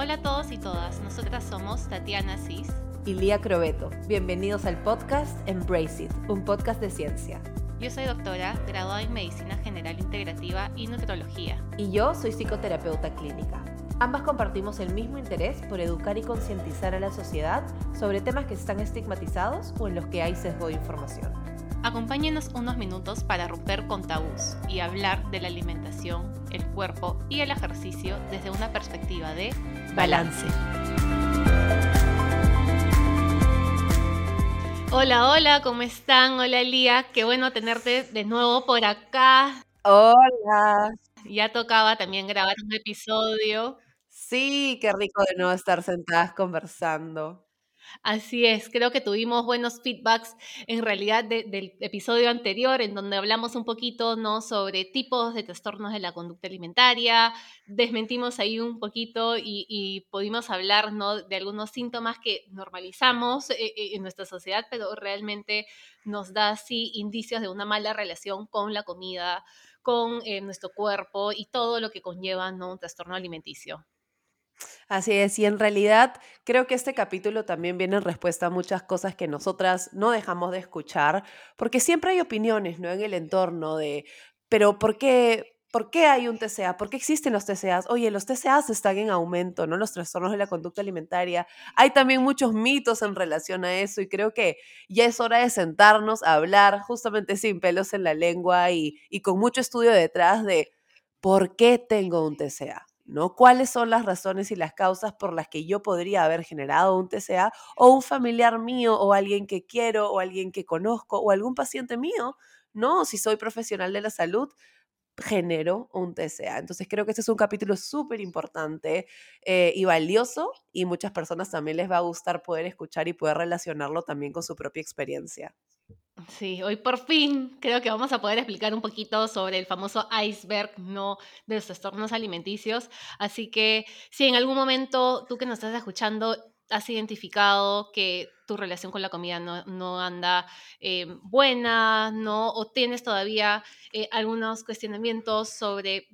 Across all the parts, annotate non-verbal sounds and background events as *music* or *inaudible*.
Hola a todos y todas, nosotras somos Tatiana Cis y Lía Crobeto. Bienvenidos al podcast Embrace It, un podcast de ciencia. Yo soy doctora, graduada en Medicina General Integrativa y Nutrología. Y yo soy psicoterapeuta clínica. Ambas compartimos el mismo interés por educar y concientizar a la sociedad sobre temas que están estigmatizados o en los que hay sesgo de información. Acompáñenos unos minutos para romper con tabús y hablar de la alimentación, el cuerpo y el ejercicio desde una perspectiva de balance. Hola, hola, ¿cómo están? Hola, Lía, qué bueno tenerte de nuevo por acá. Hola. Ya tocaba también grabar un episodio. Sí, qué rico de nuevo estar sentadas conversando. Así es, creo que tuvimos buenos feedbacks en realidad del episodio anterior en donde hablamos un poquito ¿no? sobre tipos de trastornos de la conducta alimentaria, desmentimos ahí un poquito y, pudimos hablar ¿no? de algunos síntomas que normalizamos eh, eh, en nuestra sociedad, pero realmente nos da así indicios de una mala relación con la comida, con eh, nuestro cuerpo y todo lo que conlleva ¿no? un trastorno alimenticio. Así es, y en realidad creo que este capítulo también viene en respuesta a muchas cosas que nosotras no dejamos de escuchar, porque siempre hay opiniones, ¿no? En el entorno de, pero ¿por qué? ¿Por qué hay un TCA? ¿Por qué existen los TCAs? Oye, los TCAs están en aumento, ¿no? Los trastornos de la conducta alimentaria. Hay también muchos mitos en relación a eso y creo que ya es hora de sentarnos a hablar justamente sin pelos en la lengua y, y con mucho estudio detrás de por qué tengo un TCA. ¿No? ¿Cuáles son las razones y las causas por las que yo podría haber generado un TCA o un familiar mío o alguien que quiero o alguien que conozco o algún paciente mío, ¿no? Si soy profesional de la salud, genero un TCA. Entonces creo que este es un capítulo súper importante eh, y valioso y muchas personas también les va a gustar poder escuchar y poder relacionarlo también con su propia experiencia. Sí, hoy por fin creo que vamos a poder explicar un poquito sobre el famoso iceberg no de los trastornos alimenticios. Así que si en algún momento tú que nos estás escuchando has identificado que tu relación con la comida no, anda eh, buena, ¿no? O tienes todavía eh, algunos cuestionamientos sobre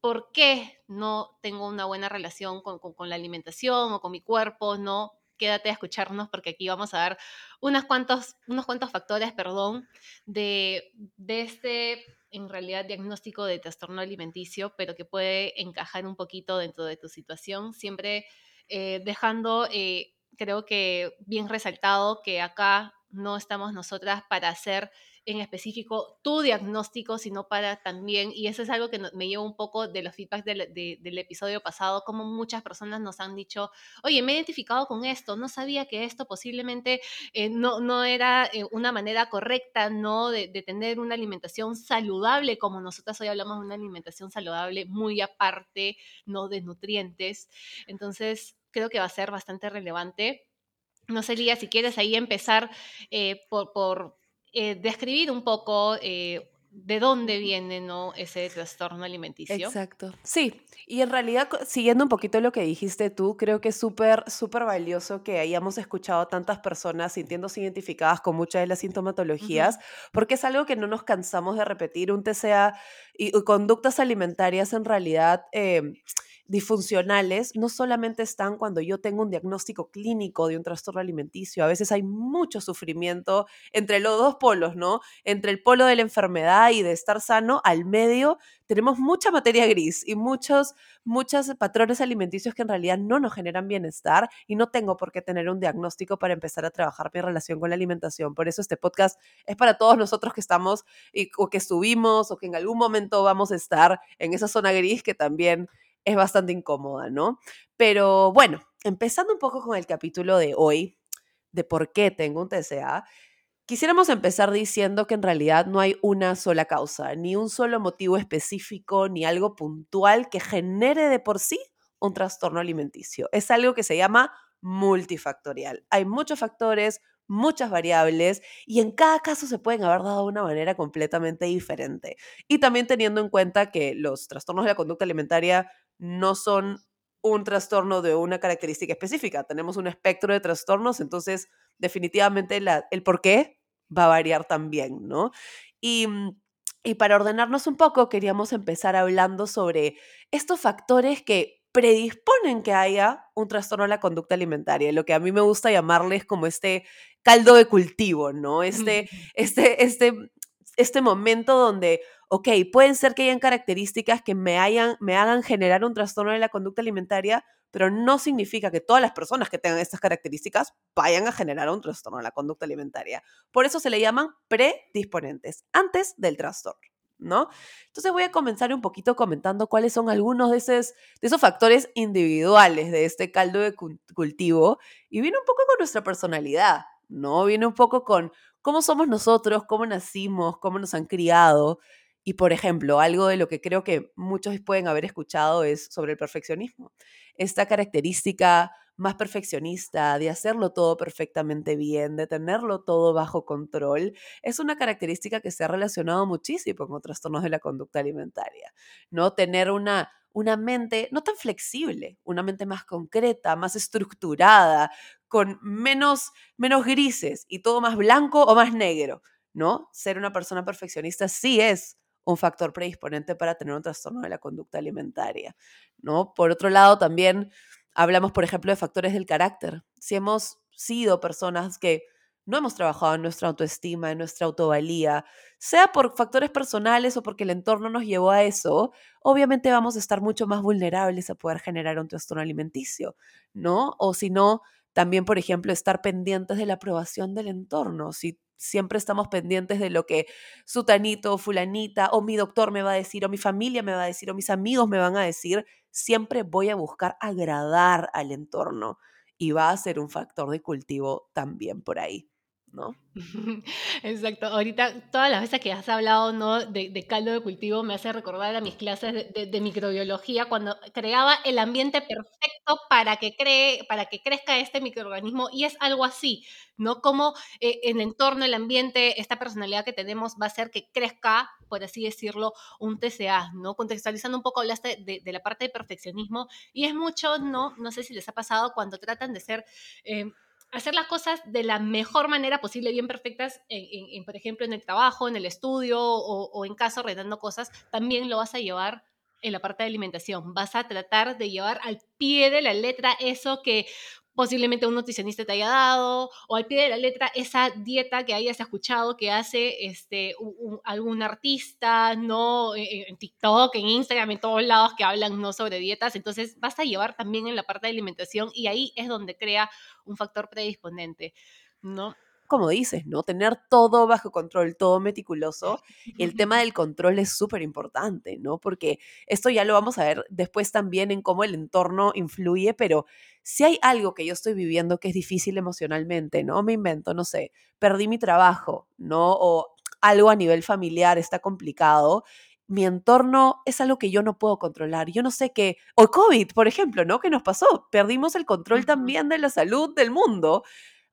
por qué no tengo una buena relación con, con la alimentación o con mi cuerpo, ¿no? Quédate a escucharnos porque aquí vamos a dar unos cuantos, unos cuantos factores, perdón, de, de este, en realidad, diagnóstico de trastorno alimenticio, pero que puede encajar un poquito dentro de tu situación, siempre eh, dejando, eh, creo que bien resaltado que acá no estamos nosotras para hacer en específico tu diagnóstico, sino para también, y eso es algo que me lleva un poco de los feedbacks del, episodio pasado, como muchas personas nos han dicho, oye, me he identificado con esto, no sabía que esto posiblemente eh, no, no era eh, una manera correcta, ¿no? De, de, tener una alimentación saludable, como nosotras hoy hablamos de una alimentación saludable muy aparte, ¿no? De nutrientes. Entonces, creo que va a ser bastante relevante. No sé, Lía, si quieres ahí empezar eh, por eh, describir un poco eh, de dónde viene ¿no? ese trastorno alimenticio. Exacto. Sí, y en realidad, siguiendo un poquito lo que dijiste tú, creo que es súper, súper valioso que hayamos escuchado a tantas personas sintiéndose identificadas con muchas de las sintomatologías, porque es algo que no nos cansamos de repetir. Un TCA y, conductas alimentarias en realidad... Em, disfuncionales no solamente están cuando yo tengo un diagnóstico clínico de un trastorno alimenticio, a veces hay mucho sufrimiento entre los dos polos, ¿no? Entre el polo de la enfermedad y de estar sano, al medio tenemos mucha materia gris y muchos, muchos patrones alimenticios que en realidad no nos generan bienestar y no tengo por qué tener un diagnóstico para empezar a trabajar mi relación con la alimentación. Por eso este podcast es para todos nosotros que estamos y, o que estuvimos o que en algún momento vamos a estar en esa zona gris que también es bastante incómoda, ¿no? Pero bueno, empezando un poco con el capítulo de hoy, de por qué tengo un TCA, quisiéramos empezar diciendo que en realidad no hay una sola causa, ni un solo motivo específico, ni algo puntual que genere de por sí un trastorno alimenticio. Es algo que se llama multifactorial. Hay muchos factores, muchas variables y en cada caso se pueden haber dado de una manera completamente diferente. Y también teniendo en cuenta que los trastornos de la conducta alimentaria no son un trastorno de una característica específica. Tenemos un espectro de trastornos, entonces definitivamente el por qué va a variar también, ¿no? Y, mm, y para ordenarnos un poco, queríamos empezar hablando sobre estos factores que predisponen que haya un trastorno de la conducta alimentaria, lo que a mí me gusta llamarles como este caldo de cultivo, ¿no? *laughs* Este, este, este, este momento donde, ok, pueden ser que hayan características que me, me hagan generar un trastorno de la conducta alimentaria, pero no significa que todas las personas que tengan estas características vayan a generar un trastorno de la conducta alimentaria. Por eso se le llaman predisponentes, antes del trastorno. ¿no? Entonces voy a comenzar un poquito comentando cuáles son algunos de esos, de esos factores individuales de este caldo de cultivo y viene un poco con nuestra personalidad, ¿no? Viene un poco con cómo somos nosotros, cómo nacimos, cómo nos han criado. Y por ejemplo, algo de lo que creo que muchos pueden haber escuchado es sobre el perfeccionismo. Esta característica más perfeccionista, de hacerlo todo perfectamente bien, de tenerlo todo bajo control, es una característica que se ha relacionado muchísimo con trastornos de la conducta alimentaria, ¿no? Tener una, una mente no tan flexible, una mente más concreta, más estructurada, con menos, menos grises y todo más blanco o más negro, ¿no? Ser una persona perfeccionista sí es un factor predisponente para tener un trastorno de la conducta alimentaria, ¿no? Por otro lado, también Hablamos, por ejemplo, de factores del carácter. Si hemos sido personas que no hemos trabajado en nuestra autoestima, en nuestra autovalía, sea por factores personales o porque el entorno nos llevó a eso, obviamente vamos a estar mucho más vulnerables a poder generar un trastorno alimenticio, ¿no? O si no, también, por ejemplo, estar pendientes de la aprobación del entorno. Si siempre estamos pendientes de lo que sutanito fulanita o mi doctor me va a decir o mi familia me va a decir o mis amigos me van a decir, siempre voy a buscar agradar al entorno y va a ser un factor de cultivo también por ahí. ¿No? *laughs* Exacto. Ahorita, todas las veces que has hablado ¿no? de, caldo de cultivo me hace recordar a mis clases de, microbiología cuando creaba el ambiente perfecto para que, cree, para que crezca este microorganismo y es algo así, ¿no? Como eh, en el entorno, el ambiente, esta personalidad que tenemos va a hacer que crezca, por así decirlo, un TCA, ¿no? Contextualizando un poco, hablaste de, la parte de perfeccionismo y es mucho, ¿no? No sé si les ha pasado cuando tratan de ser... Eh, hacer las cosas de la mejor manera posible, bien perfectas, en, por ejemplo, en el trabajo, en el estudio o, en casa ordenando cosas, también lo vas a llevar en la parte de alimentación. Vas a tratar de llevar al pie de la letra eso que posiblemente un nutricionista te haya dado, o al pie de la letra esa dieta que hayas escuchado que hace este, algún artista, ¿no? E, e, en, TikTok, en Instagram, en todos lados que hablan no sobre dietas. Entonces vas a llevar también en la parte de alimentación y ahí es donde crea un factor predisponente, ¿no? Como dices, ¿no? Tener todo bajo control, todo meticuloso. *laughs* El tema del control es súper importante, ¿no? Porque esto ya lo vamos a ver después también en cómo el entorno influye, pero si hay algo que yo estoy viviendo que es difícil emocionalmente, ¿no? Me invento, no sé, perdí mi trabajo, ¿no? O algo a nivel familiar está complicado. Mi entorno es algo que yo no puedo controlar. Yo no sé qué. O COVID, por ejemplo, ¿no? ¿Qué nos pasó? Perdimos el control también de la salud del mundo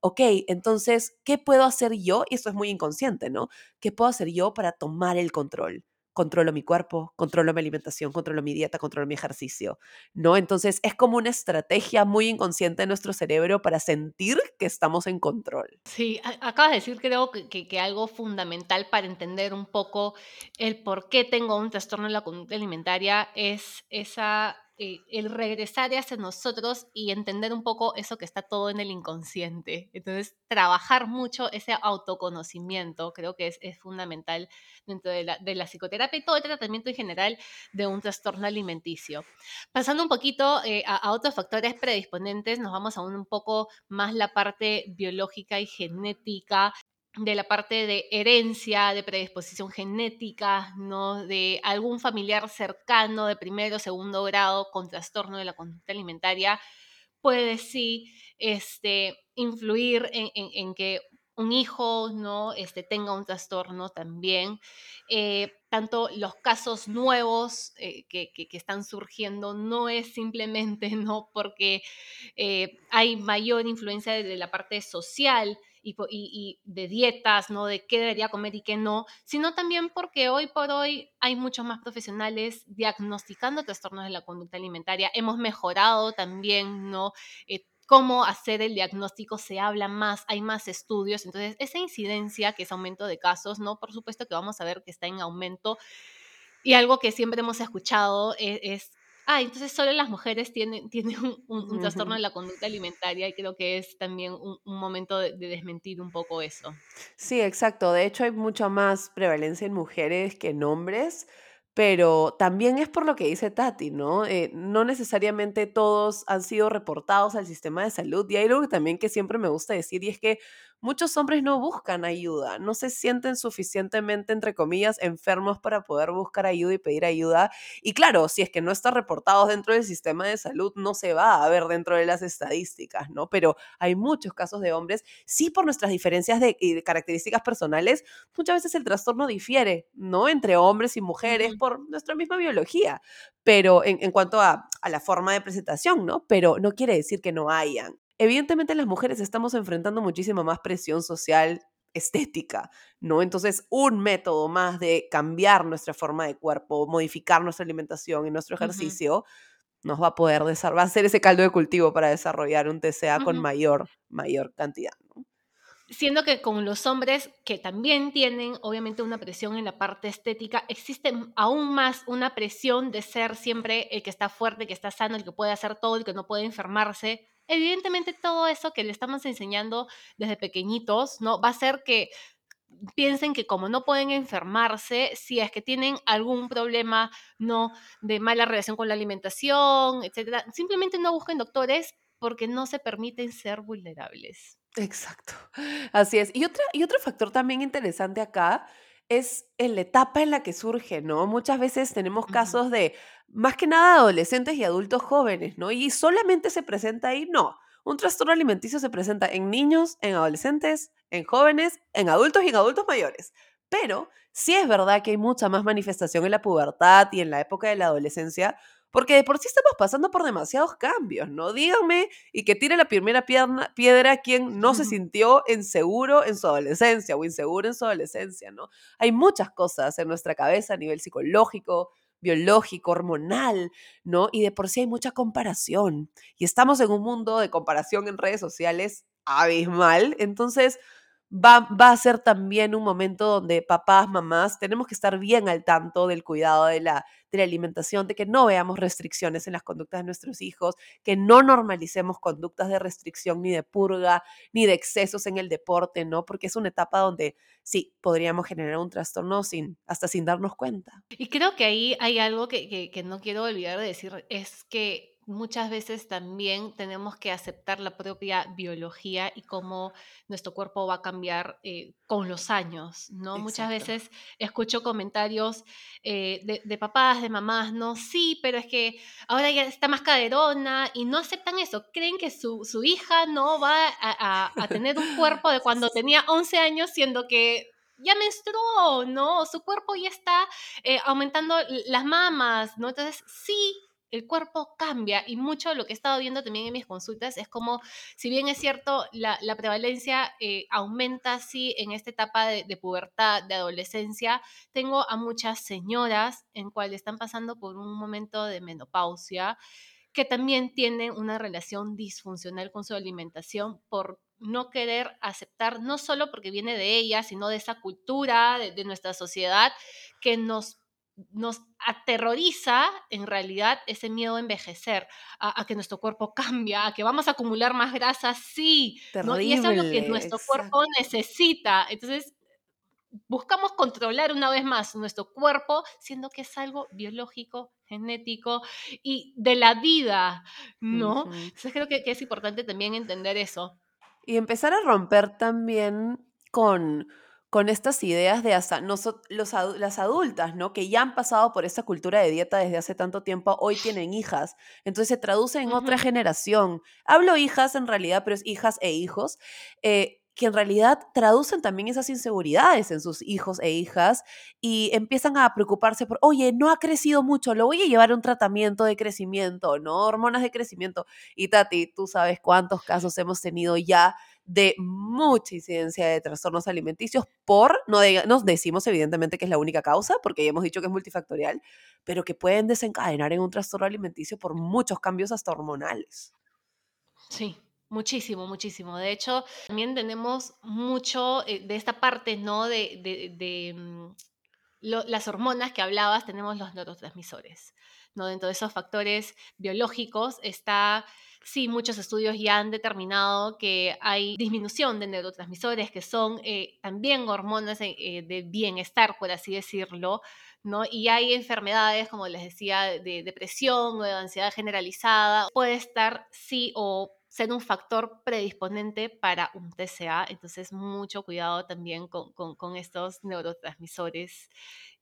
ok, entonces, ¿qué puedo hacer yo? Y esto es muy inconsciente, ¿no? ¿Qué puedo hacer yo para tomar el control? Controlo mi cuerpo, controlo mi alimentación, controlo mi dieta, controlo mi ejercicio, ¿no? Entonces es como una estrategia muy inconsciente de nuestro cerebro para sentir que estamos en control. Sí, acabas de decir creo que, que, algo fundamental para entender un poco el por qué tengo un trastorno en la conducta alimentaria es esa eh, el regresar hacia nosotros y entender un poco eso que está todo en el inconsciente. Entonces, trabajar mucho ese autoconocimiento creo que es, fundamental dentro de la, de la, psicoterapia y todo el tratamiento en general de un trastorno alimenticio. Pasando un poquito eh, a, otros factores predisponentes, nos vamos a un poco más la parte biológica y genética de la parte de herencia, de predisposición genética, ¿no? de algún familiar cercano de primero o segundo grado con trastorno de la conducta alimentaria, puede sí este, influir en, que un hijo no este, tenga un trastorno también. Eh, tanto los casos nuevos eh, que, están surgiendo no es simplemente *laughs* no porque eh, hay mayor influencia de la parte social y, de dietas, ¿no? De qué debería comer y qué no, sino también porque hoy por hoy hay muchos más profesionales diagnosticando trastornos de la conducta alimentaria. Hemos mejorado también, ¿no? Eh, cómo hacer el diagnóstico, se habla más, hay más estudios, entonces esa incidencia, que es aumento de casos, ¿no? Por supuesto que vamos a ver que está en aumento. Y algo que siempre hemos escuchado es, es ah, entonces solo las mujeres tienen, *laughs* tienen un, un- un trastorno de la conducta alimentaria y creo que es también un, un momento de, de desmentir un poco eso. Sí, exacto. De hecho, hay mucha más prevalencia en mujeres que en hombres, pero también es por lo que dice Tati, ¿no? Eh, no necesariamente todos han sido reportados al sistema de salud. Y hay algo que también que siempre me gusta decir, y es que muchos hombres no buscan ayuda, no se sienten suficientemente, entre comillas, enfermos para poder buscar ayuda y pedir ayuda. Y claro, si es que no está reportado dentro del sistema de salud, no se va a ver dentro de las estadísticas, ¿no? Pero hay muchos casos de hombres sí por nuestras diferencias de, de características personales, muchas veces el trastorno difiere, ¿no? Entre hombres y mujeres por nuestra misma biología, pero en, en cuanto a, a la forma de presentación, ¿no? Pero no quiere decir que no hayan. Evidentemente las mujeres estamos enfrentando muchísima más presión social estética, ¿no? Entonces, un método más de cambiar nuestra forma de cuerpo, modificar nuestra alimentación y nuestro ejercicio, nos va a poder desarrollar, va a ser ese caldo de cultivo para desarrollar un TCA con mayor, mayor cantidad, ¿no? Siendo que con los hombres, que también tienen obviamente una presión en la parte estética, existe aún más una presión de ser siempre el que está fuerte, que está sano, el que puede hacer todo, el que no puede enfermarse. Evidentemente todo eso que le estamos enseñando desde pequeñitos, ¿no? Va a hacer que piensen que como no pueden enfermarse, si es que tienen algún problema, ¿no? De mala relación con la alimentación, etcétera, simplemente no busquen doctores porque no se permiten ser vulnerables. Exacto, así es. Y otra y otro factor también interesante acá es en la etapa en la que surge, ¿no? Muchas veces tenemos casos de, más que nada, adolescentes y adultos jóvenes, ¿no? Y solamente se presenta ahí, no. Un trastorno alimenticio se presenta en niños, en adolescentes, en jóvenes, en adultos y en adultos mayores. Pero sí es verdad que hay mucha más manifestación en la pubertad y en la época de la adolescencia, porque de por sí estamos pasando por demasiados cambios, ¿no? Díganme y que tire la primera pierna- piedra quien no se *laughs* sintió inseguro en su adolescencia o inseguro en su adolescencia, ¿no? Hay muchas cosas en nuestra cabeza a nivel psicológico, biológico, hormonal, ¿no? Y de por sí hay mucha comparación. Y estamos en un mundo de comparación en redes sociales abismal. Entonces, va, va a ser también un momento donde papás, mamás, tenemos que estar bien al tanto del cuidado de la, de la alimentación, de que no veamos restricciones en las conductas de nuestros hijos, que no normalicemos conductas de restricción ni de purga, ni de excesos en el deporte, ¿no? Porque es una etapa donde sí, podríamos generar un trastorno sin, hasta sin darnos cuenta. Y creo que ahí hay algo que, que- que no quiero olvidar de decir, es que muchas veces también tenemos que aceptar la propia biología y cómo nuestro cuerpo va a cambiar eh, con los años, ¿no? Muchas veces escucho comentarios eh, de, de papás, de mamás, ¿no? Sí, pero es que ahora ya está más caderona y no aceptan eso. Creen que su, su hija no va a, a- a tener un *laughs* cuerpo de cuando tenía 11 años, siendo que ya menstruó, ¿no? Su cuerpo ya está eh, aumentando las mamas, ¿no? Entonces, sí, el cuerpo cambia y mucho de lo que he estado viendo también en mis consultas es como, si bien es cierto, la, prevalencia eh, aumenta, sí, en esta etapa de, pubertad, de adolescencia, tengo a muchas señoras en cuales están pasando por un momento de menopausia que también tienen una relación disfuncional con su alimentación por no querer aceptar, no solo porque viene de ella, sino de esa cultura, de nuestra sociedad, que nos, nos aterroriza en realidad ese miedo a envejecer, a, a, que nuestro cuerpo *laughs* cambia, a que vamos a acumular más grasa, sí, ¿no? Y eso es lo que nuestro cuerpo necesita. Entonces, buscamos controlar una vez más nuestro cuerpo, siendo que es algo biológico, genético y de la vida, ¿no? Entonces creo que, que es importante también entender eso. Y empezar a romper también con, con estas ideas de hasta noso- los, adu- las adultas, ¿no? Que ya han pasado por esta cultura de dieta desde hace tanto tiempo, hoy tienen hijas. Entonces se traduce en otra generación. Hablo hijas en realidad, pero es hijas e hijos. eh, que en realidad traducen también esas inseguridades en sus hijos e hijas y empiezan a preocuparse por, oye, no ha crecido mucho, lo voy a llevar a un tratamiento de crecimiento, ¿no? Hormonas de crecimiento. Y Tati, tú sabes cuántos casos hemos tenido ya de mucha incidencia de trastornos alimenticios por, no, de- no decimos evidentemente que es la única causa, porque ya hemos dicho que es multifactorial, pero que pueden desencadenar en un trastorno alimenticio por muchos cambios hasta hormonales. Sí. Muchísimo, muchísimo. De hecho, también tenemos mucho eh, de esta parte, ¿no? De, de, de, mm, las hormonas que hablabas, tenemos los neurotransmisores. ¿No? Dentro de esos factores biológicos está, sí, muchos estudios ya han determinado que hay disminución de neurotransmisores que son eh, también hormonas eh, de bienestar, por así decirlo, ¿no? Y hay enfermedades, como les decía, de depresión o de ansiedad generalizada. Puede estar sí o ser un factor predisponente para un TCA. Entonces, mucho cuidado también con, con, estos neurotransmisores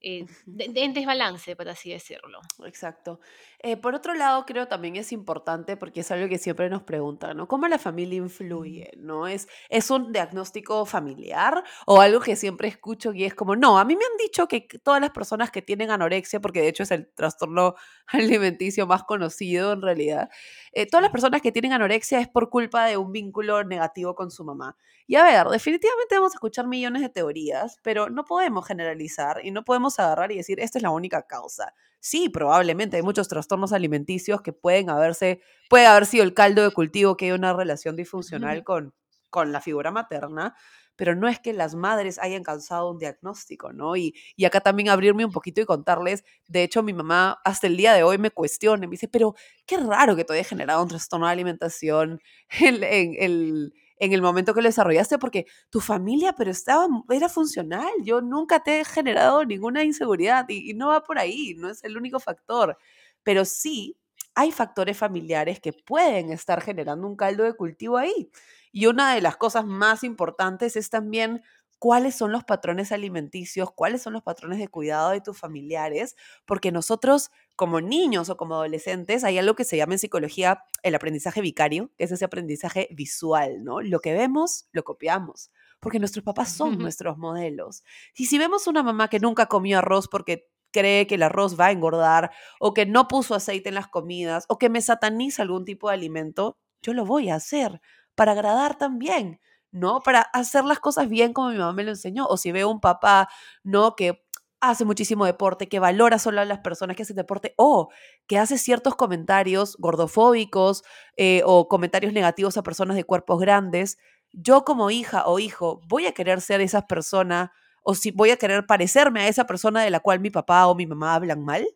eh, en desbalance, por así decirlo. Exacto. Eh, por otro lado, creo también es importante porque es algo que siempre nos preguntan, ¿no? ¿Cómo la familia influye? ¿No? ¿Es, ¿Es un diagnóstico familiar o algo que siempre escucho y es como, no, a mí me han dicho que todas las personas que tienen anorexia, porque de hecho es el trastorno *laughs* alimenticio más conocido en realidad, eh, todas las personas que tienen anorexia es por culpa de un vínculo negativo con su mamá. Y a ver, definitivamente vamos a escuchar millones de teorías, pero no podemos generalizar y no podemos agarrar y decir, esta es la única causa. Sí, probablemente hay muchos trastornos alimenticios que pueden haberse, puede haber sido el caldo de cultivo que hay una relación disfuncional con, con la figura materna, pero no es que las madres hayan causado un diagnóstico, ¿no? Y, y, acá también abrirme un poquito y contarles, de hecho mi mamá hasta el día de hoy me cuestiona, me dice, pero qué raro que te haya generado un trastorno de alimentación en, en, en el momento que lo desarrollaste, porque tu familia, pero estaba, era funcional, yo nunca te he generado ninguna inseguridad y, no va por ahí, no es el único factor, pero sí hay factores familiares que pueden estar generando un caldo de cultivo ahí. Y una de las cosas más importantes es también cuáles son los patrones alimenticios, cuáles son los patrones de cuidado de tus familiares, porque nosotros como niños o como adolescentes hay algo que se llama en psicología el aprendizaje vicario, que es ese aprendizaje visual, ¿no? Lo que vemos, lo copiamos, porque nuestros papás son *laughs* nuestros modelos. Y si vemos una mamá que nunca comió arroz porque cree que el arroz va a engordar, o que no puso aceite en las comidas, o que me sataniza algún tipo de alimento, yo lo voy a hacer para agradar también. ¿No? Para hacer las cosas bien como mi mamá me lo enseñó. O si veo un papá, ¿no? Que hace muchísimo deporte, que valora solo a las personas que hacen deporte, o que hace ciertos comentarios gordofóbicos eh, o comentarios negativos a personas de cuerpos grandes, yo como hija o hijo voy a querer ser esa persona o si voy a querer parecerme a esa persona de la cual mi papá o mi mamá hablan mal,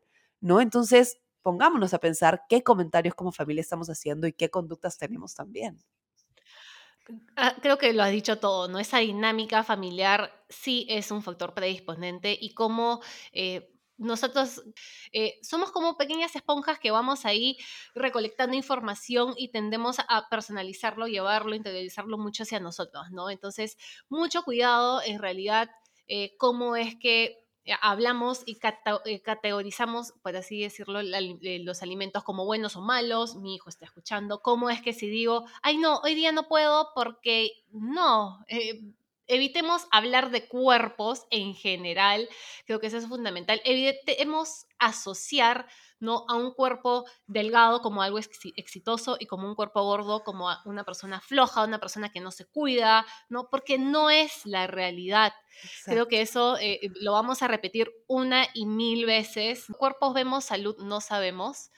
¿no? Entonces, pongámonos a pensar qué comentarios como familia estamos haciendo y qué conductas tenemos también. Ah, creo que lo has dicho todo, ¿no? Esa dinámica familiar sí es un factor predisponente y cómo eh, nosotros eh, somos como pequeñas esponjas que vamos ahí recolectando información y tendemos a personalizarlo, llevarlo, interiorizarlo mucho hacia nosotros, ¿no? Entonces, mucho cuidado en realidad eh, cómo es que hablamos y eh, categorizamos, por así decirlo, eh, los alimentos como buenos o malos, mi hijo está escuchando, cómo es que si digo, ay no, hoy día no puedo porque no, evitemos hablar de cuerpos en general, creo que eso es fundamental, evitemos asociar ¿no? a un cuerpo delgado como algo exitoso y como un cuerpo gordo como una persona floja, una persona que no se cuida, ¿no? porque no es la realidad. Creo que eso eh, lo vamos a repetir una y mil veces. Cuerpos vemos, salud no sabemos,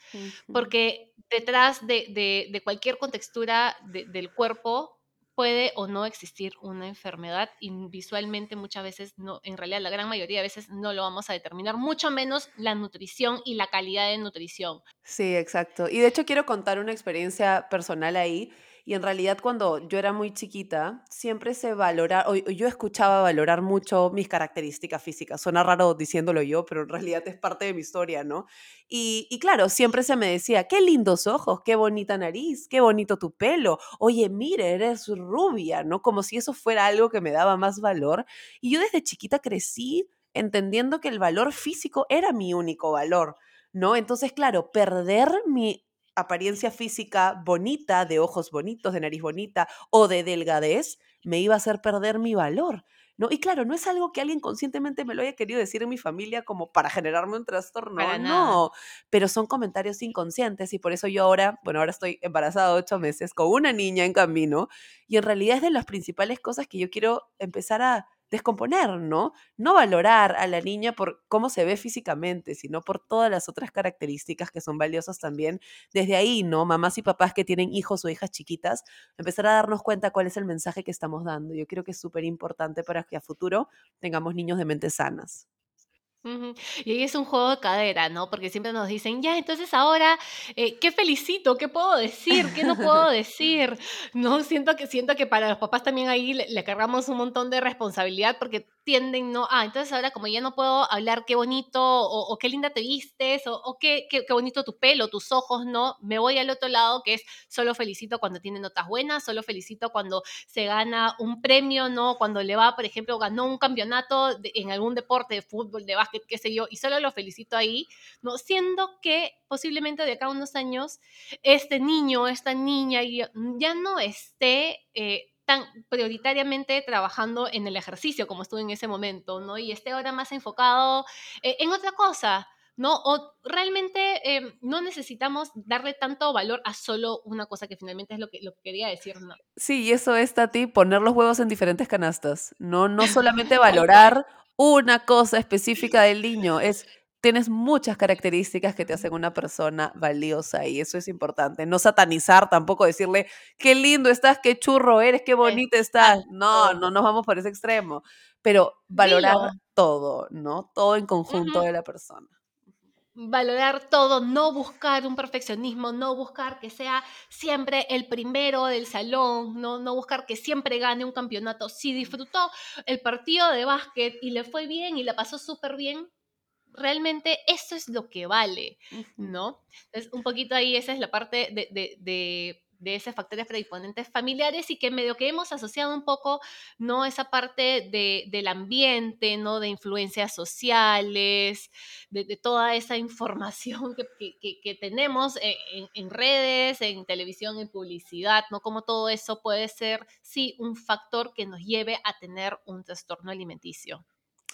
porque detrás de, cualquier contextura del cuerpo puede o no existir una enfermedad y visualmente muchas veces no, en realidad la gran mayoría de veces no lo vamos a determinar, mucho menos la nutrición y la calidad de nutrición. Sí, exacto. Y de hecho quiero contar una experiencia personal ahí y en realidad cuando yo era muy chiquita, siempre se valora, o yo escuchaba valorar mucho mis características físicas. Suena raro diciéndolo yo, pero en realidad es parte de mi historia, ¿no? Y, y claro, siempre se me decía, qué lindos ojos, qué bonita nariz, qué bonito tu pelo. Oye, mire, eres rubia, ¿no? Como si eso fuera algo que me daba más valor. Y yo desde chiquita crecí entendiendo que el valor físico era mi único valor. ¿no? Entonces, claro, perder mi apariencia física bonita, de ojos bonitos, de nariz bonita o de delgadez, me iba a hacer perder mi valor. ¿no? Y claro, no es algo que alguien conscientemente me lo haya querido decir en mi familia como para generarme un trastorno, no, pero son comentarios inconscientes y por eso yo ahora, bueno, ahora estoy embarazada ocho meses con una niña en camino y en realidad es de las principales cosas que yo quiero empezar a descomponer, ¿no? No valorar a la niña por cómo se ve físicamente, sino por todas las otras características que son valiosas también. Desde ahí, ¿no? Mamás y papás que tienen hijos o hijas chiquitas, empezar a darnos cuenta cuál es el mensaje que estamos dando. Yo creo que es súper importante para que a futuro tengamos niños de mentes sanas. Y ahí es un juego de cadera, ¿no? Porque siempre nos dicen, ya, entonces ahora, eh, ¿qué felicito? ¿Qué puedo decir? ¿Qué no puedo decir? *laughs* No, siento que, siento que para los papás también ahí le, le cargamos un montón de responsabilidad porque tienden, ¿no? Ah, entonces ahora como ya no puedo hablar qué bonito o, qué linda te vistes o, qué, qué, qué bonito tu pelo, tus ojos, ¿no? Me voy al otro lado que es solo felicito cuando tiene notas buenas, solo felicito cuando se gana un premio, ¿no? Cuando le va, por ejemplo, ganó un campeonato de- en algún deporte, de fútbol, de básquet, qué sé yo, y solo lo felicito ahí, ¿no? Siendo que posiblemente de acá unos años este niño, esta niña ya ya no esté eh, tan prioritariamente trabajando en el ejercicio como estuve en ese momento, ¿no? Y esté ahora más enfocado eh, en otra cosa. ¿no? O realmente eh, no necesitamos darle tanto valor a solo una cosa que finalmente es lo que, lo que quería decir, ¿no? Sí, y eso es, Tati, poner los huevos en diferentes canastas. No, no *laughs* solamente valorar una cosa específica del niño, es tienes muchas características que te hacen una persona valiosa y eso es importante. No satanizar, tampoco decirle, qué lindo estás, qué churro eres, qué bonita estás. No, no nos vamos por ese extremo, pero valorar Dilo. todo, ¿no? Todo en conjunto de la persona. Valorar todo, no buscar un perfeccionismo, no buscar que sea siempre el primero del salón, no, no buscar que siempre gane un campeonato. Si disfrutó el partido de básquet y le fue bien y la pasó súper bien, realmente eso es lo que vale. ¿no? Entonces, un poquito ahí esa es la parte de, de, de, de esos factores predisponentes familiares y que medio que hemos asociado un poco, ¿no? Esa parte de, del ambiente, ¿no? De influencias sociales, de, toda esa información que, que, tenemos en, en, en, redes, en televisión, en publicidad, ¿no? Como todo eso puede ser, sí, un factor que nos lleve a tener un trastorno alimenticio.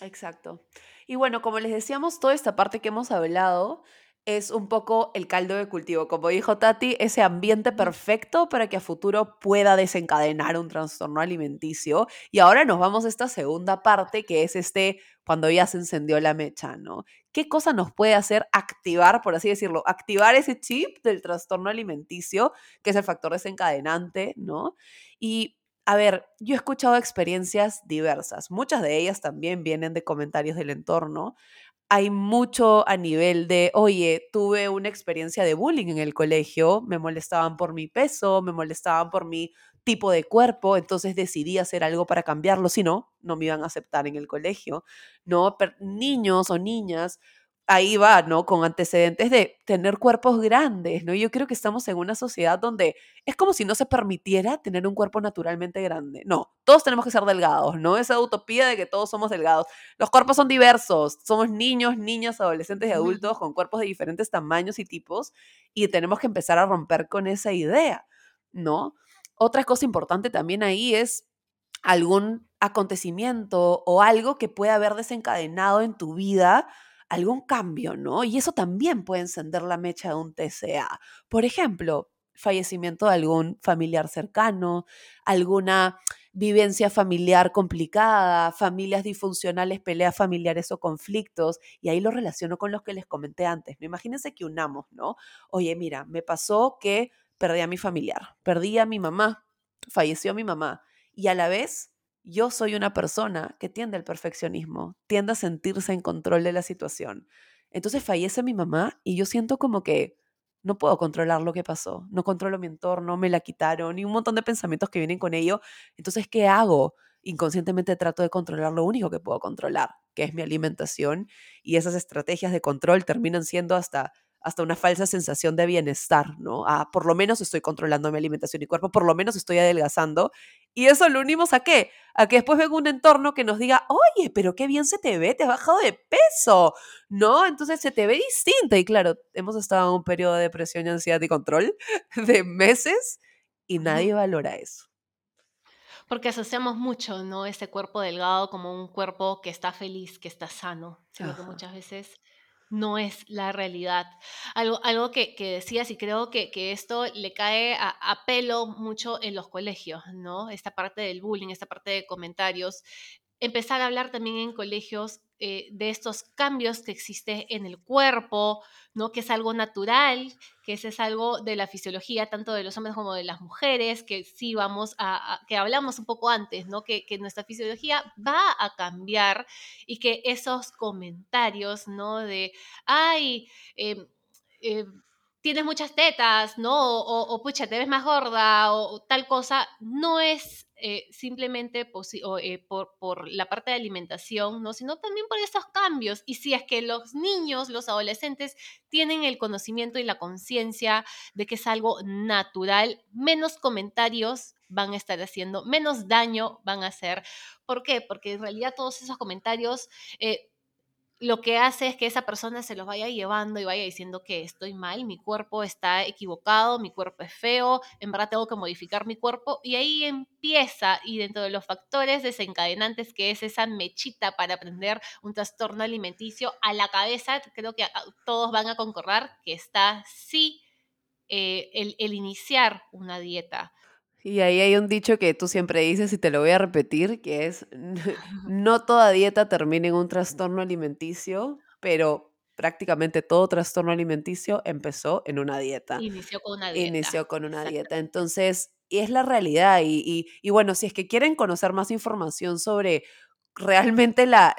Exacto. Y bueno, como les decíamos, toda esta parte que hemos hablado es un poco el caldo de cultivo. Como dijo Tati, ese ambiente perfecto para que a futuro pueda desencadenar un trastorno alimenticio. Y ahora nos vamos a esta segunda parte, que es este, cuando ya se encendió la mecha, ¿no? ¿Qué cosa nos puede hacer activar, por así decirlo, activar ese chip del trastorno alimenticio, que es el factor desencadenante, ¿no? Y a ver, yo he escuchado experiencias diversas, muchas de ellas también vienen de comentarios del entorno. Hay mucho a nivel de, oye, tuve una experiencia de bullying en el colegio, me molestaban por mi peso, me molestaban por mi tipo de cuerpo, entonces decidí hacer algo para cambiarlo, si no, no me iban a aceptar en el colegio, ¿no? Niños o niñas, ahí va, ¿no? Con antecedentes de tener cuerpos grandes, ¿no? Yo creo que estamos en una sociedad donde es como si no se permitiera tener un cuerpo naturalmente grande. No, todos tenemos que ser delgados, ¿no? Esa utopía de que todos somos delgados. Los cuerpos son diversos, somos niños, niñas, adolescentes y adultos con cuerpos de diferentes tamaños y tipos y tenemos que empezar a romper con esa idea, ¿no? Otra cosa importante también ahí es algún acontecimiento o algo que pueda haber desencadenado en tu vida algún cambio, ¿no? Y eso también puede encender la mecha de un TCA. Por ejemplo, fallecimiento de algún familiar cercano, alguna vivencia familiar complicada, familias disfuncionales, peleas familiares o conflictos, y ahí lo relaciono con los que les comenté antes. Imagínense que unamos, ¿no? Oye, mira, me pasó que perdí a mi familiar, perdí a mi mamá, falleció mi mamá, y a la vez yo soy una persona que tiende al perfeccionismo, tiende a sentirse en control de la situación. Entonces fallece mi mamá y yo siento como que no puedo controlar lo que pasó, no controlo mi entorno, me la quitaron y un montón de pensamientos que vienen con ello. Entonces, ¿qué hago? Inconscientemente trato de controlar lo único que puedo controlar, que es mi alimentación, y esas estrategias de control terminan siendo hasta hasta una falsa sensación de bienestar, ¿no? Ah, por lo menos estoy controlando mi alimentación y cuerpo, por lo menos estoy adelgazando. Y eso lo unimos a qué? A que después venga un entorno que nos diga, oye, pero qué bien se te ve, te has bajado de peso, ¿no? Entonces se te ve distinta. Y claro, hemos estado en un periodo de depresión y ansiedad y control *laughs* de meses y nadie valora eso. Porque asociamos mucho, ¿no? Ese cuerpo delgado como un cuerpo que está feliz, que está sano, sino que muchas veces no es la realidad. Algo, algo que, que decías y creo que, que esto le cae a, a pelo mucho en los colegios, ¿no? Esta parte del bullying, esta parte de comentarios. Empezar a hablar también en colegios eh, de estos cambios que existe en el cuerpo, ¿no? Que es algo natural, que ese es algo de la fisiología tanto de los hombres como de las mujeres, que sí vamos a, que hablamos un poco antes, ¿no? Que, nuestra fisiología va a cambiar y que esos comentarios, ¿no? De, ay, eh, eh, tienes muchas tetas, ¿no? O, pucha, te ves más gorda o, tal cosa, no es eh, simplemente eh, por, la parte de alimentación, ¿no? Sino también por esos cambios. Y si es que los niños, los adolescentes, tienen el conocimiento y la conciencia de que es algo natural, menos comentarios van a estar haciendo, menos daño van a hacer. ¿Por qué? Porque en realidad todos esos comentarios eh, lo que hace es que esa persona se los vaya llevando y vaya diciendo que estoy mal, mi cuerpo está equivocado, mi cuerpo es feo, en verdad tengo que modificar mi cuerpo y ahí empieza y dentro de los factores desencadenantes que es esa mechita para aprender un trastorno alimenticio a la cabeza, creo que todos van a concordar que está sí eh, el, el iniciar una dieta. Y ahí hay un dicho que tú siempre dices y te lo voy a repetir, que es, *laughs* no toda dieta termina en un trastorno alimenticio, pero prácticamente todo trastorno alimenticio empezó en una dieta. Inició con una dieta. Inició con una dieta. *laughs* Entonces, y es la realidad. Y, y, bueno, si es que quieren conocer más información sobre realmente la,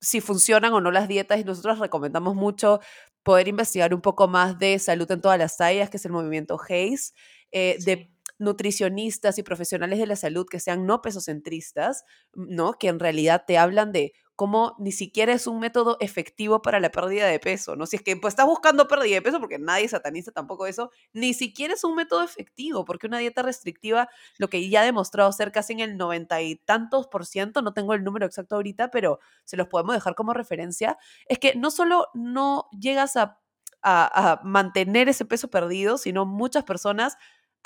si funcionan o no las dietas, y nosotros recomendamos mucho poder investigar un poco más de salud en todas las tallas, que es el movimiento HACE, eh, de nutricionistas y profesionales de la salud que sean no pesocentristas, ¿no? Que en realidad te hablan de cómo ni siquiera es un método efectivo para la pérdida de peso, ¿no? Si es que pues, estás buscando pérdida de peso, porque nadie sataniza tampoco eso, ni siquiera es un método efectivo, porque una dieta restrictiva, lo que ya ha demostrado ser casi en el noventa y tantos por ciento, no tengo el número exacto ahorita, pero se los podemos dejar como referencia, es que no solo no llegas a, a mantener ese peso perdido, sino muchas personas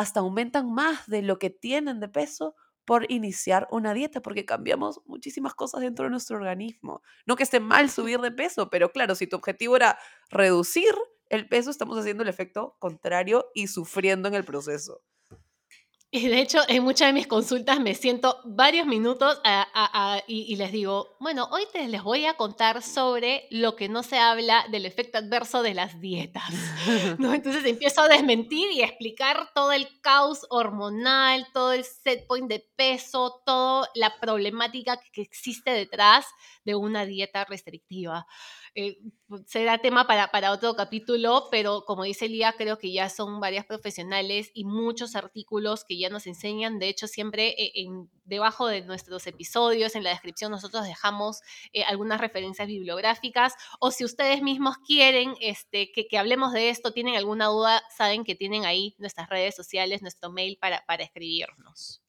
hasta aumentan más de lo que tienen de peso por iniciar una dieta, porque cambiamos muchísimas cosas dentro de nuestro organismo. No que esté mal subir de peso, pero claro, si tu objetivo era reducir el peso, estamos haciendo el efecto contrario y sufriendo en el proceso. Y de hecho, en muchas de mis consultas me siento varios minutos y, les digo, bueno, hoy te, les voy a contar sobre lo que no se habla del efecto adverso de las dietas. ¿no? *laughs* Entonces empiezo a desmentir y a explicar todo el caos hormonal, todo el set point de peso, toda la problemática que existe detrás de una dieta restrictiva. Eh, será tema para, para otro capítulo, pero como dice Lía, creo que ya son varias profesionales y muchos artículos que ya nos enseñan. De hecho, siempre eh, en, debajo de nuestros episodios, en la descripción, nosotros dejamos eh, algunas referencias bibliográficas. O si ustedes mismos quieren este, que, que, hablemos de esto, tienen alguna duda, saben que tienen ahí nuestras redes sociales, nuestro mail para, para escribirnos.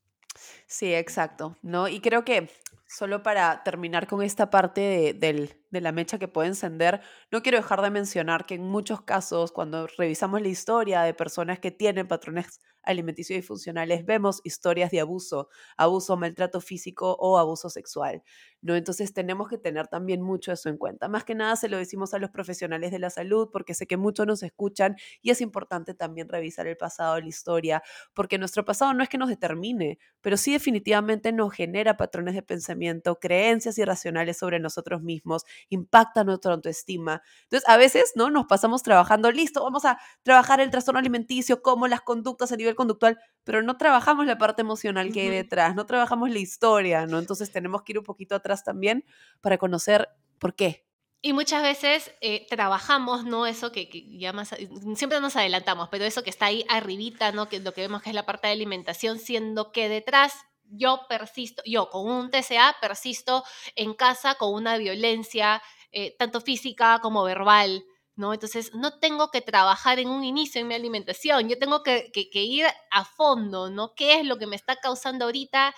Sí, exacto, ¿no? Y creo que solo para terminar con esta parte de, de, la mecha que puede encender, no quiero dejar de mencionar que en muchos casos, cuando revisamos la historia de personas que tienen patrones alimenticios y funcionales, vemos historias de abuso, abuso, maltrato físico o abuso sexual. ¿no? Entonces tenemos que tener también mucho eso en cuenta. Más que nada se lo decimos a los profesionales de la salud porque sé que muchos nos escuchan y es importante también revisar el pasado, la historia, porque nuestro pasado no es que nos determine, pero sí definitivamente nos genera patrones de pensamiento, creencias irracionales sobre nosotros mismos, impacta nuestra autoestima. Entonces a veces no nos pasamos trabajando, listo, vamos a trabajar el trastorno alimenticio, como las conductas a nivel conductual, pero no trabajamos la parte emocional que hay detrás, no trabajamos la historia, ¿no? Entonces tenemos que ir un poquito atrás también para conocer por qué. Y muchas veces eh, trabajamos, ¿no? Eso que, ya más, siempre nos adelantamos, pero eso que está ahí arribita, ¿no? Que lo que vemos que es la parte de alimentación, siendo que detrás yo persisto, yo con un TCA persisto en casa con una violencia, eh, tanto física como verbal, ¿no? Entonces, no tengo que trabajar en un inicio en mi alimentación, yo tengo que, ir a fondo, ¿no? ¿Qué es lo que me está causando ahorita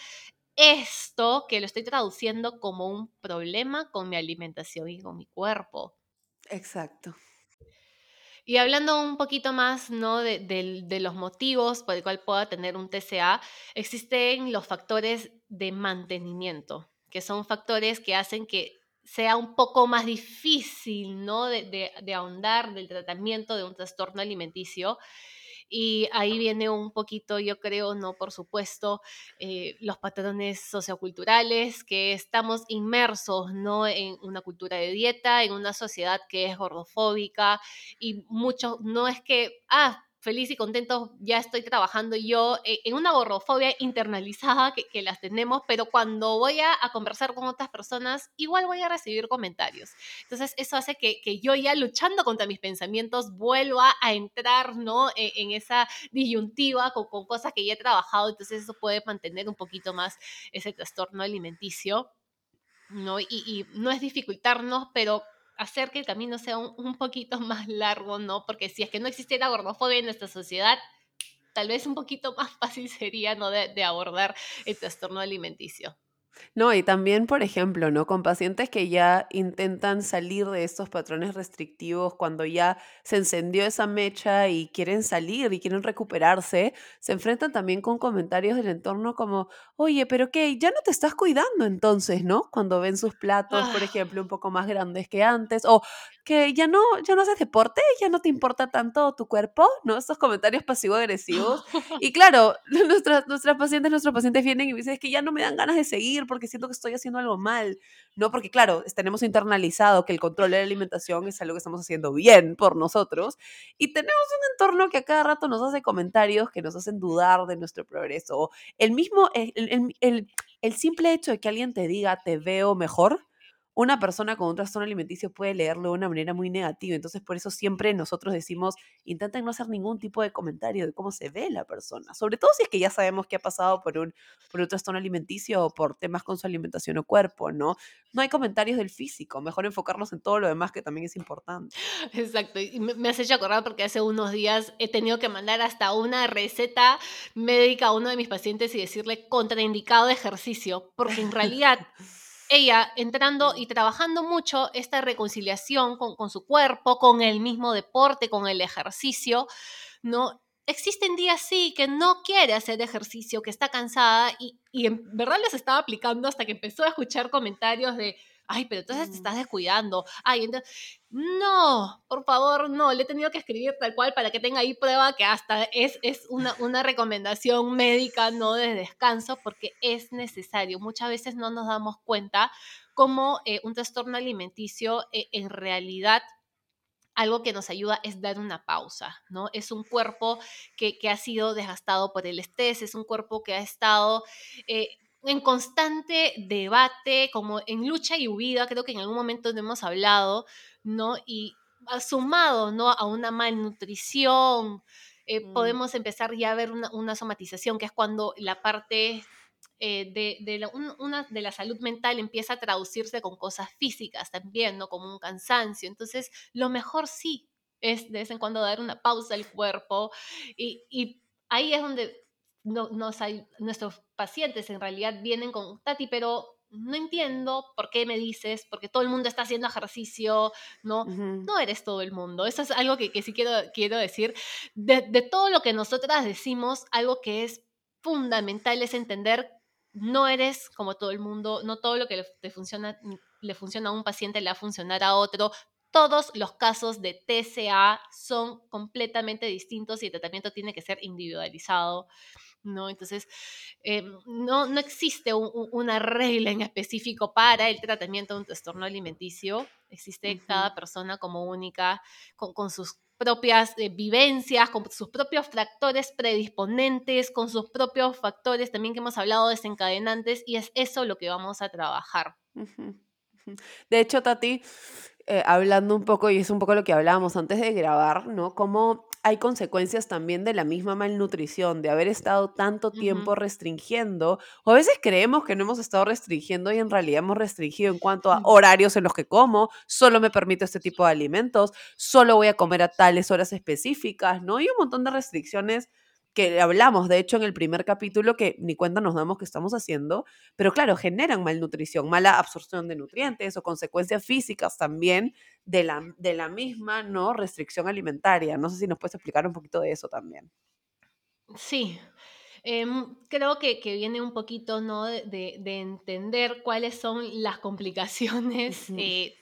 esto que lo estoy traduciendo como un problema con mi alimentación y con mi cuerpo? Exacto. Y hablando un poquito más ¿no? de, los motivos por el cual pueda tener un TCA, existen los factores de mantenimiento, que son factores que hacen que sea un poco más difícil, ¿no? De, de, ahondar del tratamiento de un trastorno alimenticio. Y ahí viene un poquito, yo creo, no, por supuesto, eh, los patrones socioculturales, que estamos inmersos, ¿no? En una cultura de dieta, en una sociedad que es gordofóbica y mucho, no es que, ah, feliz y contento ya estoy trabajando yo eh, en una gordofobia internalizada que, que las tenemos, pero cuando voy a, a, conversar con otras personas, igual voy a recibir comentarios. Entonces, eso hace que, que yo ya luchando contra mis pensamientos vuelva a entrar, ¿no? En, en esa disyuntiva con, con cosas que ya he trabajado, entonces eso puede mantener un poquito más ese trastorno alimenticio. ¿no? Y, y, no es dificultarnos, pero hacer que el camino sea un, un, poquito *laughs* más largo, ¿no? Porque si es que no existiera gordofobia en nuestra sociedad, tal vez un poquito más fácil sería, ¿no? De, de abordar el trastorno alimenticio. No, y también, por ejemplo, ¿no? Con pacientes que ya intentan salir de estos patrones restrictivos cuando ya se encendió esa mecha y quieren salir y quieren recuperarse, se enfrentan también con comentarios del entorno como, oye, pero qué, ya no te estás cuidando entonces, ¿no? Cuando ven sus platos, por Ah, ejemplo, un poco más grandes que antes, o que ya no, ya no haces deporte, ya no te importa tanto tu cuerpo, ¿no? Estos comentarios pasivo-agresivos. *laughs* Y claro, *laughs* nuestras, nuestras pacientes, nuestros pacientes vienen y me dicen, es que ya no me dan ganas de seguir porque siento que estoy haciendo algo mal, ¿no? Porque claro, tenemos internalizado que el control de la alimentación es algo que estamos haciendo bien por nosotros y tenemos un entorno que a cada rato nos hace comentarios que nos hacen dudar de nuestro progreso. El mismo, el, el, el, el simple hecho de que alguien te diga, te veo mejor, una persona con un trastorno alimenticio puede leerlo de una manera muy negativa. Entonces, por eso siempre nosotros decimos, intenten no hacer ningún tipo de comentario de cómo se ve la persona. Sobre todo si es que ya sabemos que ha pasado por un, por un trastorno alimenticio o por temas con su alimentación o cuerpo, ¿no? No hay comentarios del físico, mejor enfocarnos en todo lo demás que también es importante. Exacto, y me, me has hecho acordar porque hace unos días he tenido que mandar hasta una receta médica a uno de mis pacientes y decirle contraindicado de ejercicio, porque en realidad *laughs* ella entrando y trabajando mucho esta reconciliación con, con, su cuerpo, con el mismo deporte, con el ejercicio, ¿no? Existen días sí que no quiere hacer ejercicio, que está cansada y, y en verdad les estaba aplicando hasta que empezó a escuchar comentarios de, ay, pero entonces te estás descuidando, ay, entonces, no, por favor, no, le he tenido que escribir tal cual para que tenga ahí prueba que hasta es, es una, una recomendación médica, no de descanso, porque es necesario. Muchas veces no nos damos cuenta cómo eh, un trastorno alimenticio eh, en realidad algo que nos ayuda es dar una pausa, ¿no? Es un cuerpo que, que ha sido desgastado por el estrés, es un cuerpo que ha estado eh, en constante debate, como en lucha y huida, creo que en algún momento hemos hablado, ¿no? Y sumado, ¿no? A una malnutrición, eh, Mm, podemos empezar ya a ver una, una somatización, que es cuando la parte eh, de, de, la, un, una, de la salud mental empieza a traducirse con cosas físicas también, ¿no? Como un cansancio. Entonces, lo mejor sí es de vez en cuando dar una pausa al cuerpo y, y ahí es donde no, nos hay, nuestros pacientes en realidad vienen con, Tati, pero no entiendo por qué me dices, porque todo el mundo está haciendo ejercicio, ¿no? uh -huh. No eres todo el mundo. Eso es algo que, que sí quiero, quiero decir. De, de todo lo que nosotras decimos, algo que es fundamental es entender no eres como todo el mundo, no todo lo que le, te funciona, le funciona a un paciente le va a funcionar a otro. Todos los casos de TCA son completamente distintos y el tratamiento tiene que ser individualizado. ¿No? Entonces, eh, no, no existe un, un, una regla en específico para el tratamiento de un trastorno alimenticio. Existe uh -huh. cada persona como única, con, con sus propias eh, vivencias, con sus propios factores predisponentes, con sus propios factores también que hemos hablado desencadenantes, y es eso lo que vamos a trabajar. Uh -huh. De hecho, Tati, eh, hablando un poco, y es un poco lo que hablábamos antes de grabar, ¿no? Cómo hay consecuencias también de la misma malnutrición, de haber estado tanto tiempo uh -huh. restringiendo, o a veces creemos que no hemos estado restringiendo y en realidad hemos restringido en cuanto a horarios en los que como, solo me permito este tipo de alimentos, solo voy a comer a tales horas específicas, ¿no? Y un montón de restricciones que hablamos, de hecho, en el primer capítulo, que ni cuenta nos damos que estamos haciendo, pero claro, generan malnutrición, mala absorción de nutrientes o consecuencias físicas también de la, de la misma ¿no? restricción alimentaria. No sé si nos puedes explicar un poquito de eso también. Sí, eh, creo que, que, viene un poquito ¿no? de, de, entender cuáles son las complicaciones. Eh,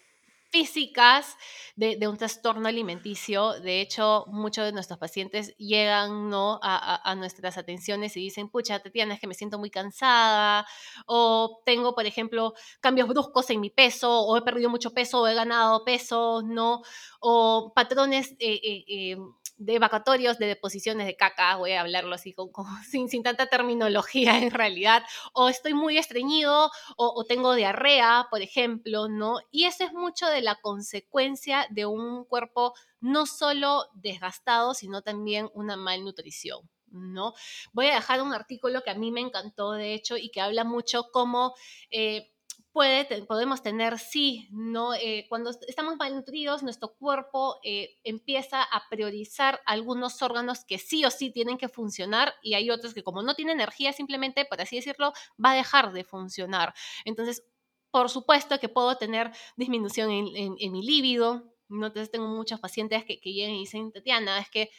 físicas de, un trastorno alimenticio. De hecho, muchos de nuestros pacientes llegan ¿no? a, nuestras atenciones y dicen, pucha, Tatiana, es que me siento muy cansada, o tengo, por ejemplo, cambios bruscos en mi peso, o he perdido mucho peso, o he ganado peso, ¿no? O patrones... Eh, eh, eh, de vacatorios, de deposiciones de caca, voy a hablarlo así con, *laughs* sin, tanta terminología en realidad, o estoy muy estreñido o, tengo diarrea, por ejemplo, ¿no? Y eso es mucho de la consecuencia de un cuerpo no solo desgastado, sino también una malnutrición. ¿No? Voy a dejar un artículo que a mí me encantó, de hecho, y que habla mucho cómo eh, podemos tener, sí, ¿no? Eh, cuando estamos malnutridos, nuestro cuerpo eh, empieza a priorizar algunos órganos que sí o sí tienen que funcionar y hay otros que como no tienen energía, simplemente, por así decirlo, va a dejar de funcionar. Entonces, por supuesto que puedo tener disminución en, mi líbido, ¿no? Entonces tengo muchos pacientes que, que llegan y dicen, Tatiana, es que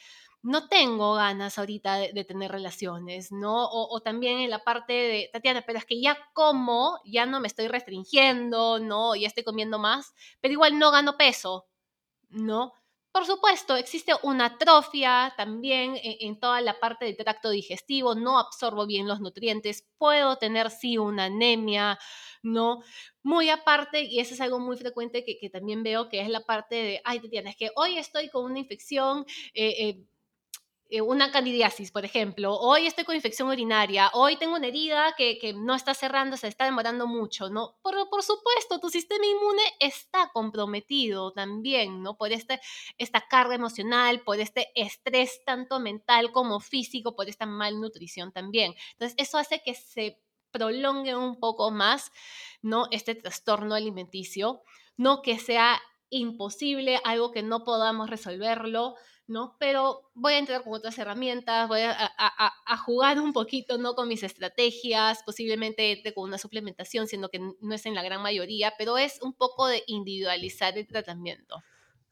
no tengo ganas ahorita de, tener relaciones, ¿no? O, también en la parte de, Tatiana, pero es que ya como, ya no me estoy restringiendo, ¿no? Ya estoy comiendo más, pero igual no gano peso, ¿no? Por supuesto, existe una atrofia también en, en, toda la parte del tracto digestivo, no absorbo bien los nutrientes, puedo tener sí una anemia, ¿no? Muy aparte, y eso es algo muy frecuente que, también veo, que es la parte de, ay, Tatiana, es que hoy estoy con una infección, eh eh, una candidiasis, por ejemplo, hoy estoy con infección urinaria, hoy tengo una herida que, no está cerrando, se está demorando mucho, ¿no? Por, por supuesto, tu sistema inmune está comprometido también, ¿no? Por este, esta carga emocional, por este estrés tanto mental como físico, por esta malnutrición también. Entonces, eso hace que se prolongue un poco más, ¿no? Este trastorno alimenticio, no que sea imposible, algo que no podamos resolverlo, ¿no? Pero voy a entrar con otras herramientas, voy a, jugar un poquito, ¿no? Con mis estrategias, posiblemente con una suplementación, siendo que no es en la gran mayoría, pero es un poco de individualizar el tratamiento.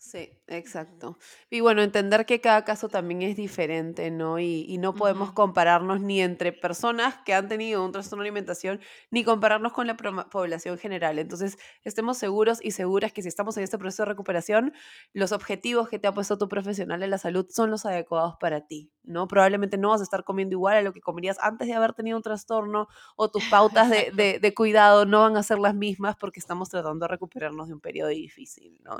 Sí, exacto. Y bueno, entender que cada caso también es diferente, ¿no? Y, no podemos compararnos ni entre personas que han tenido un trastorno de alimentación, ni compararnos con la población general. Entonces, estemos seguros y seguras que si estamos en este proceso de recuperación, los objetivos que te ha puesto tu profesional de la salud son los adecuados para ti, ¿no? Probablemente no vas a estar comiendo igual a lo que comerías antes de haber tenido un trastorno o tus pautas de, *laughs* de, de cuidado no van a ser las mismas porque estamos tratando de recuperarnos de un periodo difícil, ¿no?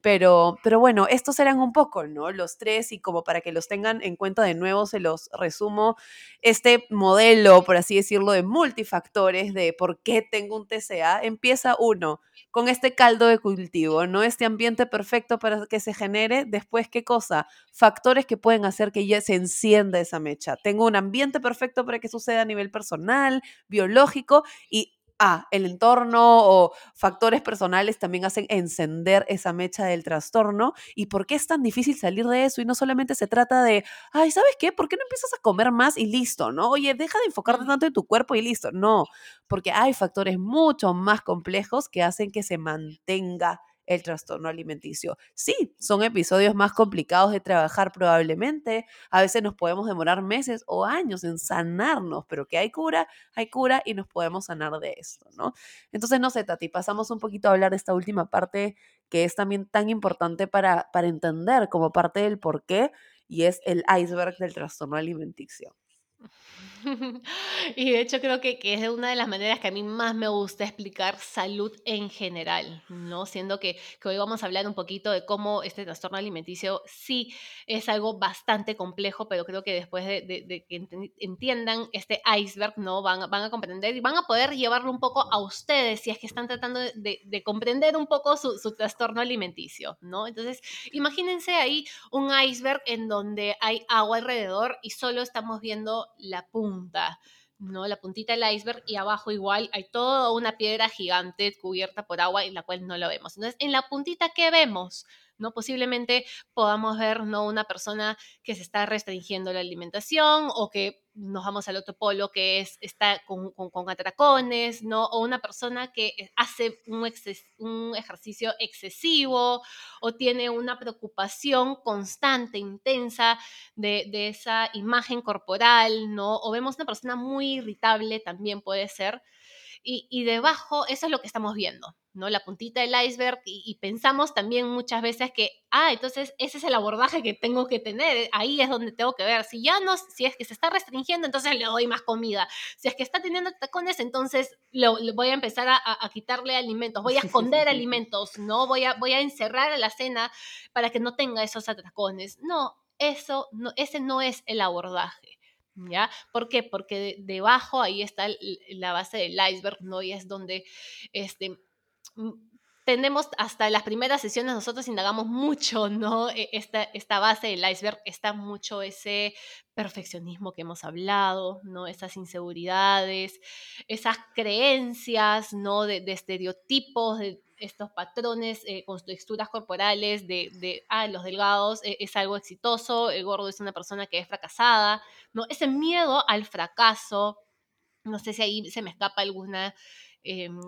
Pero pero, bueno, estos eran un poco, ¿no? Los tres y como para que los tengan en cuenta de nuevo, se los resumo. Este modelo, por así decirlo, de multifactores de por qué tengo un TCA, empieza uno con este caldo de cultivo, ¿no? Este ambiente perfecto para que se genere. Después, ¿qué cosa? Factores que pueden hacer que ya se encienda esa mecha. Tengo un ambiente perfecto para que suceda a nivel personal, biológico y ah, el entorno o factores personales también hacen encender esa mecha del trastorno. ¿Y por qué es tan difícil salir de eso? Y no solamente se trata de, ay, ¿sabes qué? ¿Por qué no empiezas a comer más y listo? ¿No? Oye, deja de enfocarte tanto en tu cuerpo y listo. No, porque hay factores mucho más complejos que hacen que se mantenga el trastorno alimenticio. Sí, son episodios más complicados de trabajar probablemente. A veces nos podemos demorar meses o años en sanarnos, pero que hay cura, hay cura y nos podemos sanar de esto, ¿no? Entonces, no sé, Tati, pasamos un poquito a hablar de esta última parte que es también tan importante para, para entender como parte del por qué y es el iceberg del trastorno alimenticio. *laughs* Y de hecho creo que, que, es una de las maneras que a mí más me gusta explicar salud en general, ¿no? Siendo que, que, hoy vamos a hablar un poquito de cómo este trastorno alimenticio sí es algo bastante complejo, pero creo que después de, de, que entiendan este iceberg, ¿no? Van, van a comprender y van a poder llevarlo un poco a ustedes si es que están tratando de, comprender un poco su, su trastorno alimenticio, ¿no? Entonces, imagínense ahí un iceberg en donde hay agua alrededor y solo estamos viendo la punta ¿no? La puntita del iceberg y abajo igual hay toda una piedra gigante cubierta por agua en la cual no lo vemos. Entonces, en la puntita, ¿qué vemos? ¿No? Posiblemente podamos ver, ¿no? Una persona que se está restringiendo la alimentación o que nos vamos al otro polo que es, está con, con, atracones, ¿no? O una persona que eh, hace un, un ejercicio excesivo o tiene una preocupación constante, intensa de, de, esa imagen corporal, ¿no? O vemos una persona muy irritable, también puede ser. Y, debajo eso es lo que estamos viendo, ¿no? La puntita del iceberg y, pensamos también muchas veces que, ah, entonces ese es el abordaje que tengo que tener, ahí es donde tengo que ver. Si ya no, si es que se está restringiendo, entonces le doy más comida. Si es que está teniendo tacones, entonces lo, voy a empezar a, quitarle alimentos, voy a *laughs* esconder alimentos, ¿no? Voy a, voy a encerrar la cena para que no tenga esos atracones. No, eso, no, ese no es el abordaje. ¿Ya? ¿Por qué? Porque debajo ahí está la base del iceberg, ¿no? Y es donde este, tenemos hasta las primeras sesiones, nosotros indagamos mucho, ¿no? E, esta, esta base del iceberg está mucho ese perfeccionismo que hemos hablado, ¿no? Esas inseguridades, esas creencias, ¿no? De, estereotipos, de, estos patrones eh, con texturas corporales de, de, ah, los delgados eh, es algo exitoso, el gordo es una persona que es fracasada, ¿no? Ese miedo al fracaso, no sé si ahí se me escapa alguna Em,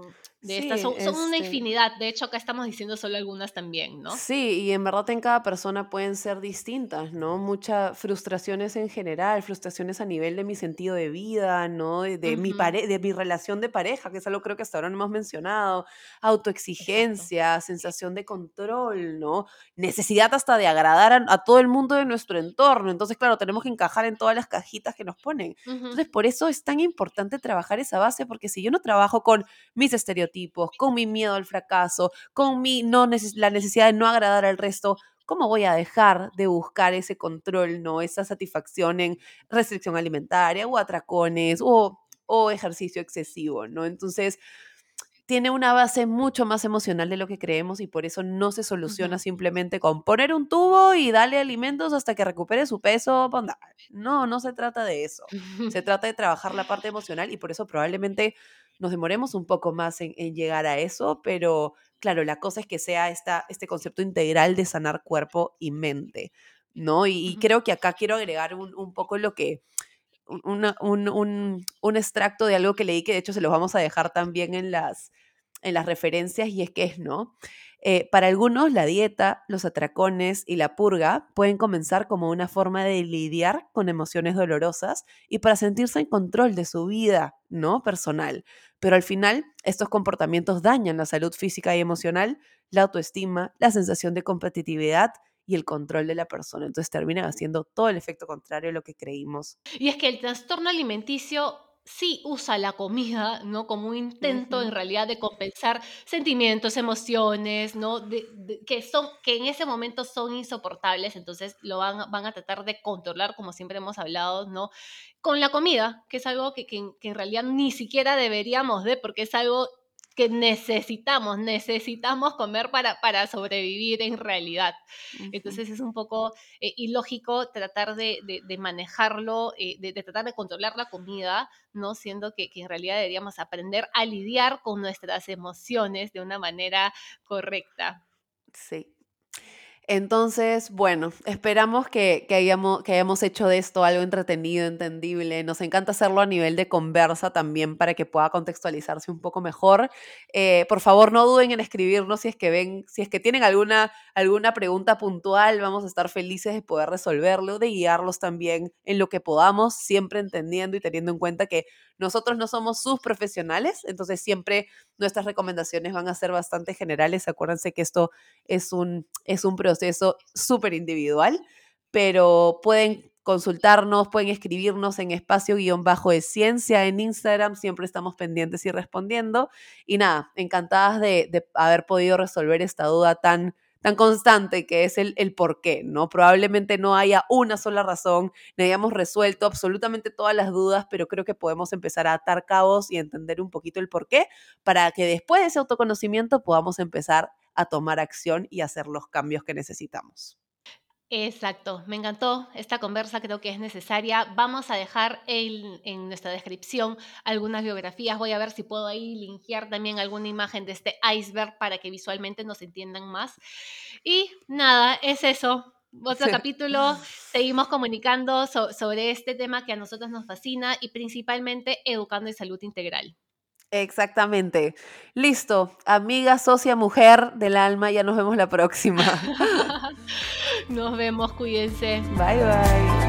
de estas. Son, una este infinidad. De hecho, acá estamos diciendo solo algunas también, ¿no? Sí, y en verdad en cada persona pueden ser distintas, ¿no? Muchas frustraciones en general, frustraciones a nivel de mi sentido de vida, ¿no? De, mi, de mi relación de pareja, que es algo creo que hasta ahora no hemos mencionado. Autoexigencia, sensación de control, ¿no? Necesidad hasta de agradar a, todo el mundo de nuestro entorno. Entonces, claro, tenemos que encajar en todas las cajitas que nos ponen. Entonces, por eso es tan importante trabajar esa base, porque si yo no trabajo con mis estereotipos, con mi miedo al fracaso, con mi no la necesidad de no agradar al resto, ¿cómo voy a dejar de buscar ese control, no esa satisfacción en restricción alimentaria o atracones o, o ejercicio excesivo, ¿no? Entonces, tiene una base mucho más emocional de lo que creemos y por eso no se soluciona simplemente con poner un tubo y darle alimentos hasta que recupere su peso. No, no se trata de eso. *laughs* Se trata de trabajar la parte emocional y por eso probablemente nos demoremos un poco más en, llegar a eso, pero claro, la cosa es que sea esta, este concepto integral de sanar cuerpo y mente, ¿no? Y, creo que acá quiero agregar un, poco lo que, un, un, extracto de algo que leí, que de hecho se los vamos a dejar también en las, en las referencias, y es que es, ¿no? Eh, para algunos, la dieta, los atracones y la purga pueden comenzar como una forma de lidiar con emociones dolorosas y para sentirse en control de su vida, ¿no? Personal. Pero al final, estos comportamientos dañan la salud física y emocional, la autoestima, la sensación de competitividad y el control de la persona. Entonces terminan haciendo todo el efecto contrario a lo que creímos. Y es que el trastorno alimenticio sí usa la comida, ¿no? Como un intento en realidad de compensar sentimientos, emociones, ¿no? que, son, que en ese momento son insoportables, entonces lo van, van a tratar de controlar, como siempre hemos hablado, ¿no? Con la comida, que es algo que, que en realidad ni siquiera deberíamos de, porque es algo que necesitamos, necesitamos comer para, para sobrevivir en realidad. Entonces es un poco eh, ilógico tratar de, manejarlo, eh, de, tratar de controlar la comida, ¿no? Siendo que, que en realidad deberíamos aprender a lidiar con nuestras emociones de una manera correcta. Sí, entonces, bueno, esperamos que, hayamos, que hayamos hecho de esto algo entretenido, entendible. Nos encanta hacerlo a nivel de conversa también para que pueda contextualizarse un poco mejor. Eh, por favor, no duden en escribirnos si es que ven, si es que tienen alguna, alguna pregunta puntual, vamos a estar felices de poder resolverlo, de guiarlos también en lo que podamos, siempre entendiendo y teniendo en cuenta que nosotros no somos sus profesionales, entonces siempre nuestras recomendaciones van a ser bastante generales. Acuérdense que esto es un, es un proceso súper individual, pero pueden consultarnos, pueden escribirnos en espacio guion bajo de ciencia en Instagram, siempre estamos pendientes y respondiendo. Y nada, encantadas de, haber podido resolver esta duda tan tan constante que es el, el por qué, ¿no? Probablemente no haya una sola razón, ni hayamos resuelto absolutamente todas las dudas, pero creo que podemos empezar a atar cabos y entender un poquito el por qué para que después de ese autoconocimiento podamos empezar a tomar acción y hacer los cambios que necesitamos. Exacto, me encantó esta conversa, creo que es necesaria. Vamos a dejar en, nuestra descripción algunas biografías, voy a ver si puedo ahí linkear también alguna imagen de este iceberg para que visualmente nos entiendan más. Y nada, es eso. Otro capítulo, seguimos comunicando sobre este tema que a nosotros nos fascina y principalmente educando en salud integral. Exactamente. Listo, amiga, socia, mujer del alma, ya nos vemos la próxima. *laughs* nos vemos, cuídense. Bye bye.